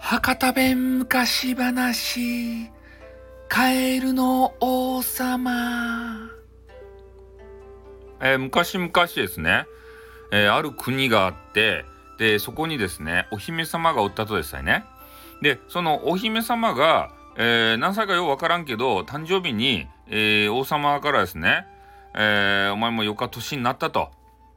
博多弁昔話カエルの王様。えー、昔々ですね、えー、ある国があってでそこにですねお姫様がおったとですね。でそのお姫様が、えー、何歳かようわからんけど誕生日に、えー、王様からですね、え、お前もよか年になったと。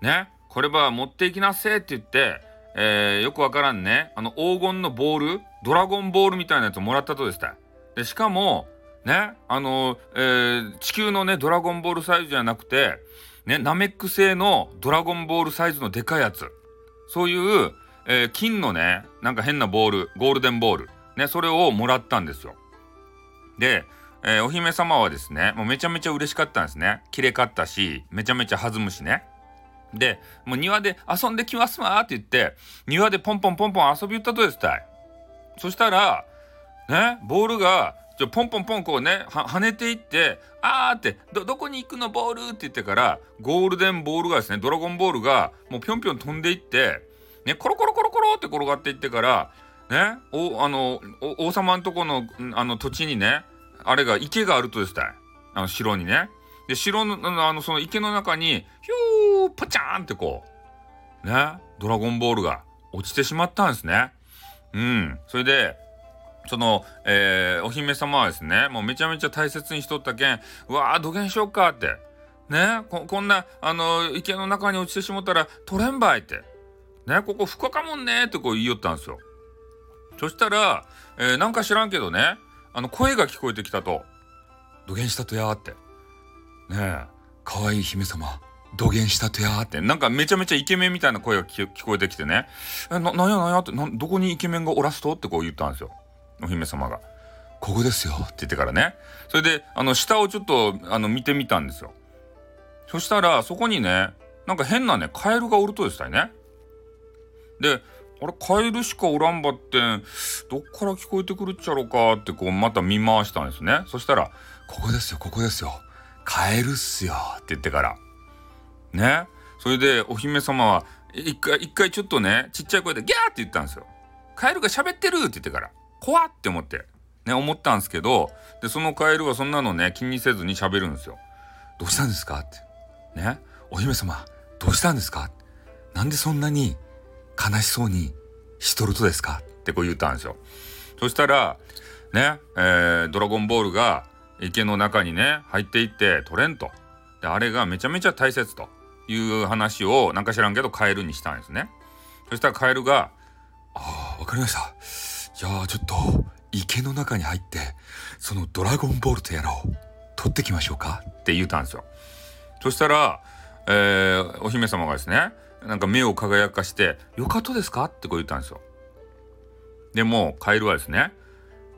ね。これば持っていきなせって言ってえー、よくわからんね、あの黄金のボール、ドラゴンボールみたいなやつをもらったとでした。で、しかも、ね、あの、えー、地球のね、ドラゴンボールサイズじゃなくて、ね、ナメック製のドラゴンボールサイズのでかいやつ。そういう、えー、金のね、なんか変なボール、ゴールデンボール。ね、それをもらったんですよ。で、えー、お姫様はですね、もうめちゃめちゃ嬉しかったんですね。綺麗かったし、めちゃめちゃ弾むしね。で、もう庭で遊んできますわって言って、庭でポンポンポンポン遊び行ったとですたい。そしたら、ね、ボールが、ちょポンポンポンこうね、跳ねていって、あーって、ど、どこに行くのボール？って言ってから、ゴールデンボールがですね、ドラゴンボールが、もうぴょんぴょん飛んでいって、ね、コロコロコロコロって転がっていってから、ね、お、あの、王様んとこの、あの土地にね、あれが池があるとですたい。あの城にね。で、城の、あの、その池の中に、ヒュー、ポチャーンってこう、ね、ドラゴンボールが落ちてしまったんですね。うん。それで、その、えー、お姫様はですね、もうめちゃめちゃ大切にしとったけん、うわー、土下しよっかって。ねこ、こんな、あの、池の中に落ちてしもたら、取れんばいって。ね、ここ深かもんねってこう言いよったんですよ。そしたら、えー、なんか知らんけどね、あの、声が聞こえてきたと。土下したとやーって。ねえ可愛い姫様土下したとやって。なんかめちゃめちゃイケメンみたいな声が聞こえてきてね。えななんやなんやってなどこにイケメンがおらすと？ってこう言ったんですよ。お姫様が「ここですよ」って言ってからね。それであの下をちょっとあの見てみたんですよ。そしたらそこにねなんか変なねカエルがおるとでしたね。であれカエルしかおらんばってどっから聞こえてくるっちゃろうかってこうまた見回したんですね。そしたら「ここですよここですよ。カエルっすよって言ってから。ね。それでお姫様は一回、一回ちょっとね、ちっちゃい声でギャーって言ったんですよ。カエルが喋ってるって言ってから。怖って思って。ね、思ったんですけど、で、そのカエルはそんなのね、気にせずに喋るんですよ。どうしたんですかって。ね。お姫様、どうしたんですかなんでそんなに悲しそうにしとるとですか？ってこう言ったんですよ。そしたら、ね、えー、ドラゴンボールが池の中にね入っていって取れんとであれがめちゃめちゃ大切という話をなんか知らんけどカエルにしたんですね。そしたらカエルが「ああわかりました。じゃあちょっと池の中に入ってそのドラゴンボールとやらを取ってきましょうか」って言ったんですよ。そしたら、えー、お姫様がですねなんか目を輝かして「よかったですか?」ってこう言ったんですよ。でもカエルはですね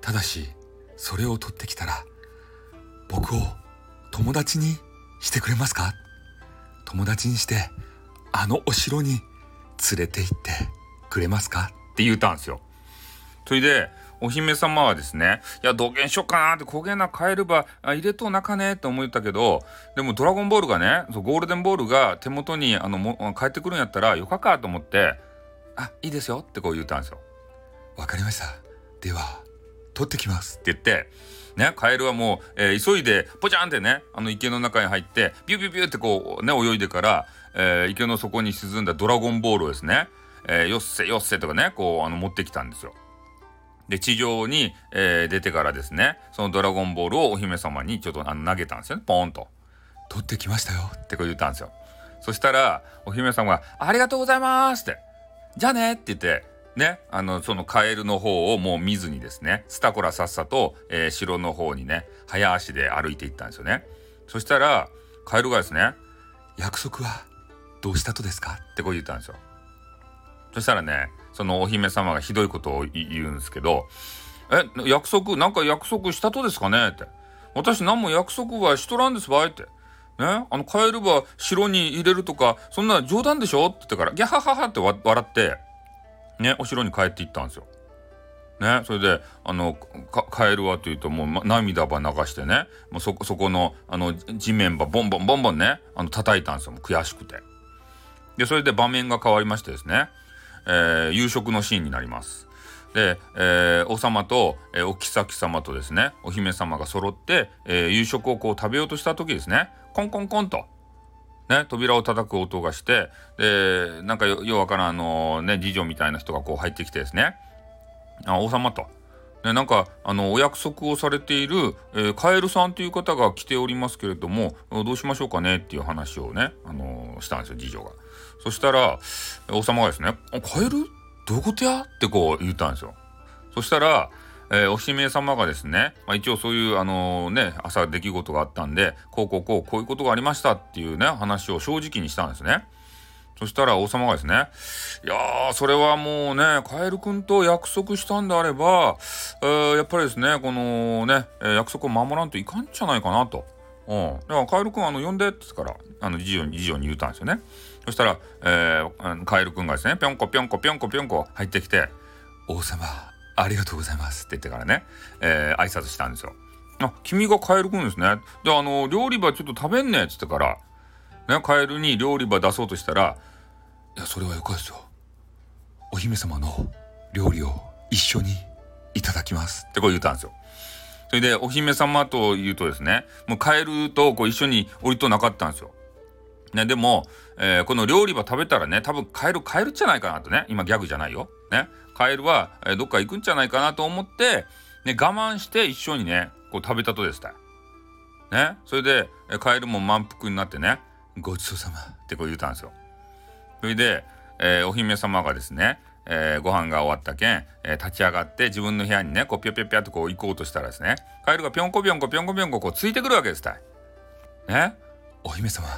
ただしそれを取ってきたら僕を友達にしてくれますか？友達にしてあのお城に連れて行ってくれますか？って言うたんですよ。それでお姫様はですね、いや、土下しよっかなって焦げな帰るば、あ入れとなかねって思ったけど、でもドラゴンボールがね、そうゴールデンボールが手元にあのも帰ってくるんやったらよかかと思って、あ、いいですよってこう言ったんですよ。わかりました。では、取ってきますって言って、ね、カエルはもう、えー、急いでポチャンってねあの池の中に入ってビュビュビュってこうね泳いでから、えー、池の底に沈んだドラゴンボールをですね、えー、よっせよっせとかねこうあの持ってきたんですよ。で地上に、えー、出てからですねそのドラゴンボールをお姫様にちょっとあの投げたんですよねポーンと。取ってきましたよってこう言ったんですよ。そしたらお姫様が「ありがとうございます」って「じゃあね」って言ってね、あの、そのカエルの方をもう見ずにですね、スタコラさっさと、えー、城の方にね、早足で歩いていったんですよね。そしたら、カエルがですね、約束はどうしたとですか？ってこう言ったんですよ。そしたらね、そのお姫様がひどいことを言うんですけど、え、約束、なんか約束したとですかね？って。私何も約束はしとらんですばいって。ね、あのカエルは城に入れるとか、そんな冗談でしょ？って言ってから、ギャハハハって笑って、ね、お城に帰っていったんですよ。ね、それであのカエルはというともう、ま、涙ば流してねもうそそこのあの地面ばボンボンボンボンねあの叩いたんですよ悔しくて。で、それで場面が変わりましてですね、えー、夕食のシーンになります。で、えー、王様と、えー、お妃様とですね、お姫様が揃って、えー、夕食をこう食べようとした時ですね、コンコンコンと、ね、扉を叩く音がして、で、なんかようわからん、あのね、次女みたいな人がこう入ってきてですね、あ王様と、ね、なんかあのお約束をされている、えー、カエルさんという方が来ておりますけれどもどうしましょうかねっていう話をね、あのー、したんですよ次女が。そしたら王様がですね「カエル？どういうことや?」ってこう言ったんですよ。そしたら、えー、お姫様がですね、まあ、一応そういうあのね朝出来事があったんでこうこうこうこういうことがありましたっていうね話を正直にしたんですね。そしたら王様がですね、いやー、それはもうね、カエル君と約束したんであれば、えー、やっぱりですね、このね、約束を守らんといかんじゃないかなと。うん。だからカエル君、あの、呼んでってから、あの、次女に、次女に言ったんですよね。そしたら、えー、カエル君がですね、ぴょんこぴょんこぴょんこぴょんこ入ってきて、王様、ありがとうございますって言ってからね、えー、挨拶したんですよ。あ、君がカエル君ですね。で、あの、料理場ちょっと食べんねっつってから、ね、カエルに料理場出そうとしたら、いや、それはよかですよ。お姫様の料理を一緒にいただきますってこう言ったんですよ。それで、お姫様と言うとですね、もうカエルとこう一緒に降りとなかったんですよ。ね、でも、えー、この料理場食べたらね、多分カエルカエルじゃないかなとね、今ギャグじゃないよ。ね、カエルは、え、どっか行くんじゃないかなと思って、ね、我慢して一緒にね、こう食べたとですたね、それで、え、カエルも満腹になってね、ごちそうさま ってこう言ったんですよ。それで、えー、お姫様がですね、えー、ご飯が終わったけん、えー、立ち上がって自分の部屋にねこうぴょぴょぴょっとこう行こうとしたらですねカエルがぴょんこぴょんこぴょんこぴょんここうついてくるわけですたい。ねお姫様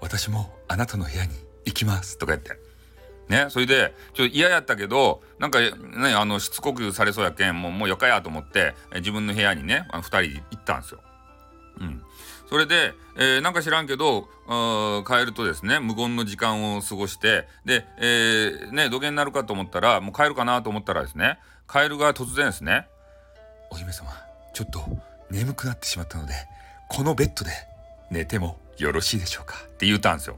私もあなたの部屋に行きますとか言って。ね、それでちょっと嫌やったけどなんかねあのしつこくされそうやけんもうもうよかやと思って、自分の部屋にね2人行ったんですよ。うん、それで、えー、なんか知らんけど帰るとですね無言の時間を過ごしてで、えー、ね土下になるかと思ったらもう帰るかなと思ったらですねカエルが突然ですね「お姫様ちょっと眠くなってしまったのでこのベッドで寝てもよろしいでしょうか」って言ったんですよ。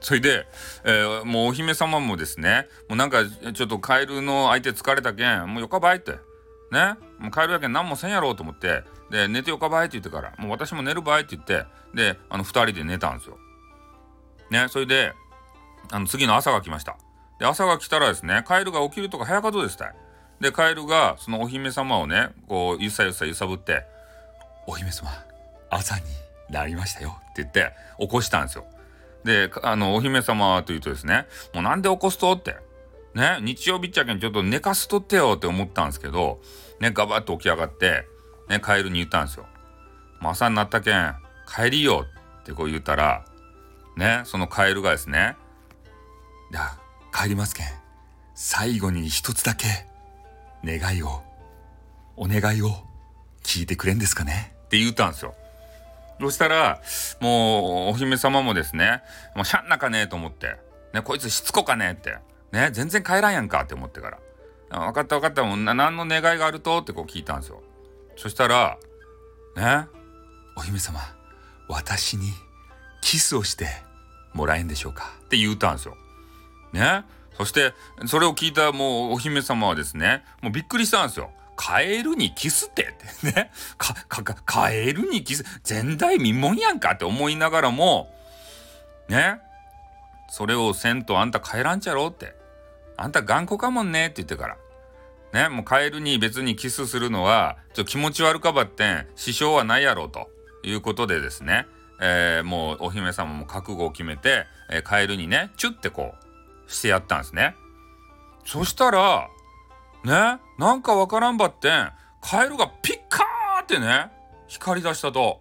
それで、えー、もうお姫様もですねもうなんかちょっとカエルの相手疲れたけんもうよかばいってね？もうカエルやけん何もせんやろうと思ってで寝てよかばいって言ってからもう私も寝るばいって言ってであの2人で寝たんですよ。ね？それであの次の朝が来ました。で朝が来たらですねカエルが起きるとか早かとですたい。でカエルがそのお姫様をねこうゆさゆさ揺さぶって「お姫様朝になりましたよ」って言って起こしたんですよ。であのお姫様というとですねもうなんで起こすとってね日曜日っちゃけんちょっと寝かすとってよって思ったんですけどねガバッと起き上がってね、カエルに言ったんですよ。朝になったけん、帰りよってこう言ったら、ね、そのカエルがですね、じゃあ帰りますけん。最後に一つだけ、願いを、お願いを聞いてくれんですかね？って言ったんですよ。そしたら、もう、お姫様もですね、もうしゃんなかねえと思って、ね、こいつしつこかねえって、ね、全然帰らんやんかって思ってから、分かった分かった、もう何の願いがあると？ってこう聞いたんですよ。そしたらねお姫様私にキスをしてもらえんでしょうか？って言うたんですよ。ねそしてそれを聞いたもうお姫様はですねもうびっくりしたんですよ。カエルにキスって。ね。かかかカエルにキス。前代未聞やんかって思いながらも。ね。それをせんとあんた帰らんちゃろって。あんた頑固かもんねって言ってから。ね、もうカエルに別にキスするのは、ちょ気持ち悪かばってん、支障はないやろと。いうことでですね、えー、もうお姫様も覚悟を決めて、えー、カエルにね、チュッてこう、してやったんですね。そしたら、ね、なんかわからんばってん、カエルがピッカーってね、光り出したと。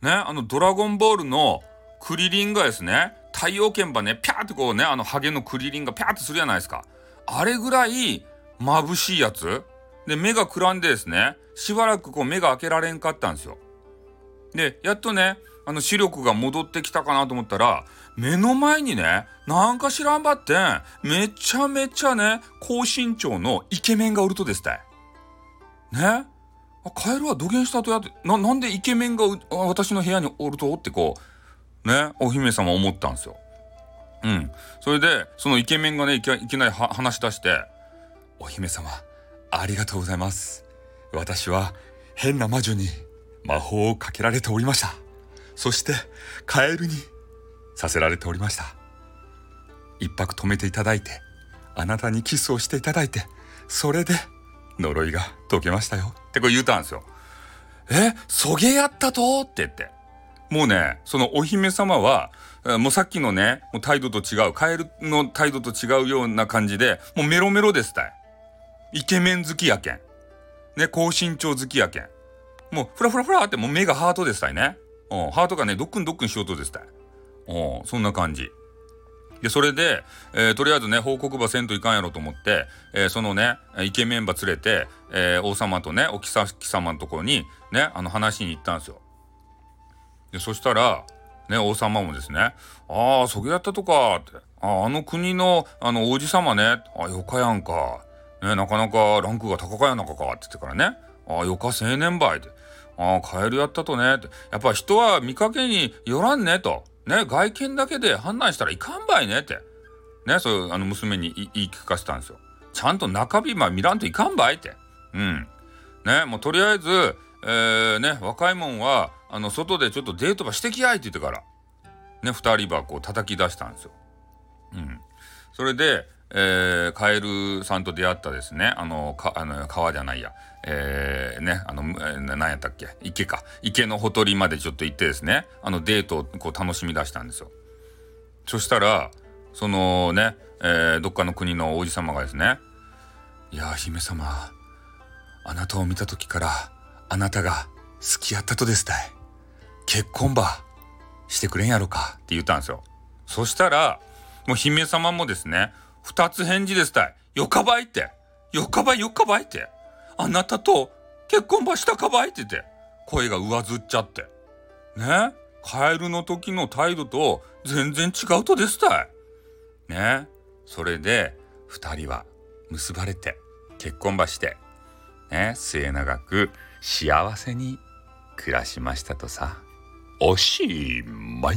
ね、あのドラゴンボールのクリリンがですね、太陽剣ばね、ピャーってこうね、あのハゲのクリリンがピャーってするじゃないですか。あれぐらい眩しいやつで、目がくらんでですね、しばらくこう目が開けられんかったんですよ。で、やっとね、あの視力が戻ってきたかなと思ったら、目の前にね、なんか知らんばって、めちゃめちゃね、高身長のイケメンがおるとですたい。ね？あ、カエルは土下したとやって、な、なんでイケメンが私の部屋におると？ってこう、ね、お姫様思ったんですよ。うん。それでそのイケメンがねいきなり話し出して「お姫様ありがとうございます。私は変な魔女に魔法をかけられておりました。そしてカエルにさせられておりました。一泊止めていただいてあなたにキスをしていただいてそれで呪いが解けましたよ。ってこう言うたんですよ。えそげやったと？って言って。もうねそのお姫様はもうさっきのねもう態度と違うカエルの態度と違うような感じでもうメロメロですた。いイケメン好きやけん。ね高身長好きやけん。もうフラフラフラってもう目がハートですたいね。うんハートがねドックンドックンしようとですた。いうんそんな感じでそれで、えー、とりあえずね報告ばせんといかんやろと思って、えー、そのねイケメンば連れて、えー、王様とねお妃様のところにねあの話に行ったんですよ。でそしたらね王様もですね「ああそげやったとか」って「ああの国のあの王子様ねあよかやんか、ね、なかなかランクが高かやなかか」って言ってからね「ああよか青年ばい」って「ああカエルやったとね」って「やっぱ人は見かけによらんね」と。ね、外見だけで判断したらいかんばいねって。ね、そうあの娘に言い聞かせたんですよ。ちゃんと中身ま見らんといかんばいって。うん。ね、もうとりあえず、えー、ね、若いもんは、あの、外でちょっとデートばしてきやいって言ってから、ね、二人ばこう叩き出したんですよ。うん。それで、えー、カエルさんと出会ったですね、あの、かあの川じゃないや、えー、ね、あの、えー、何やったっけ？池か。池のほとりまでちょっと行ってですね、あのデートをこう楽しみ出したんですよ。そしたら、そのね、えー、どっかの国の王子様がですね、いや姫様、あなたを見た時から、あなたが好きやったとですたい。結婚ばしてくれんやろかって言ったんですよ。そしたら、もう姫様もですね、二つ返事ですたい。よかばいって。よかばいよかばいって。あなたと結婚ばしたかばいってて、声が上ずっちゃって。ね？カエルの時の態度と全然違うとですたい。ね？それで二人は結ばれて結婚ばして、ね？末永く幸せに暮らしましたとさ。おしまい。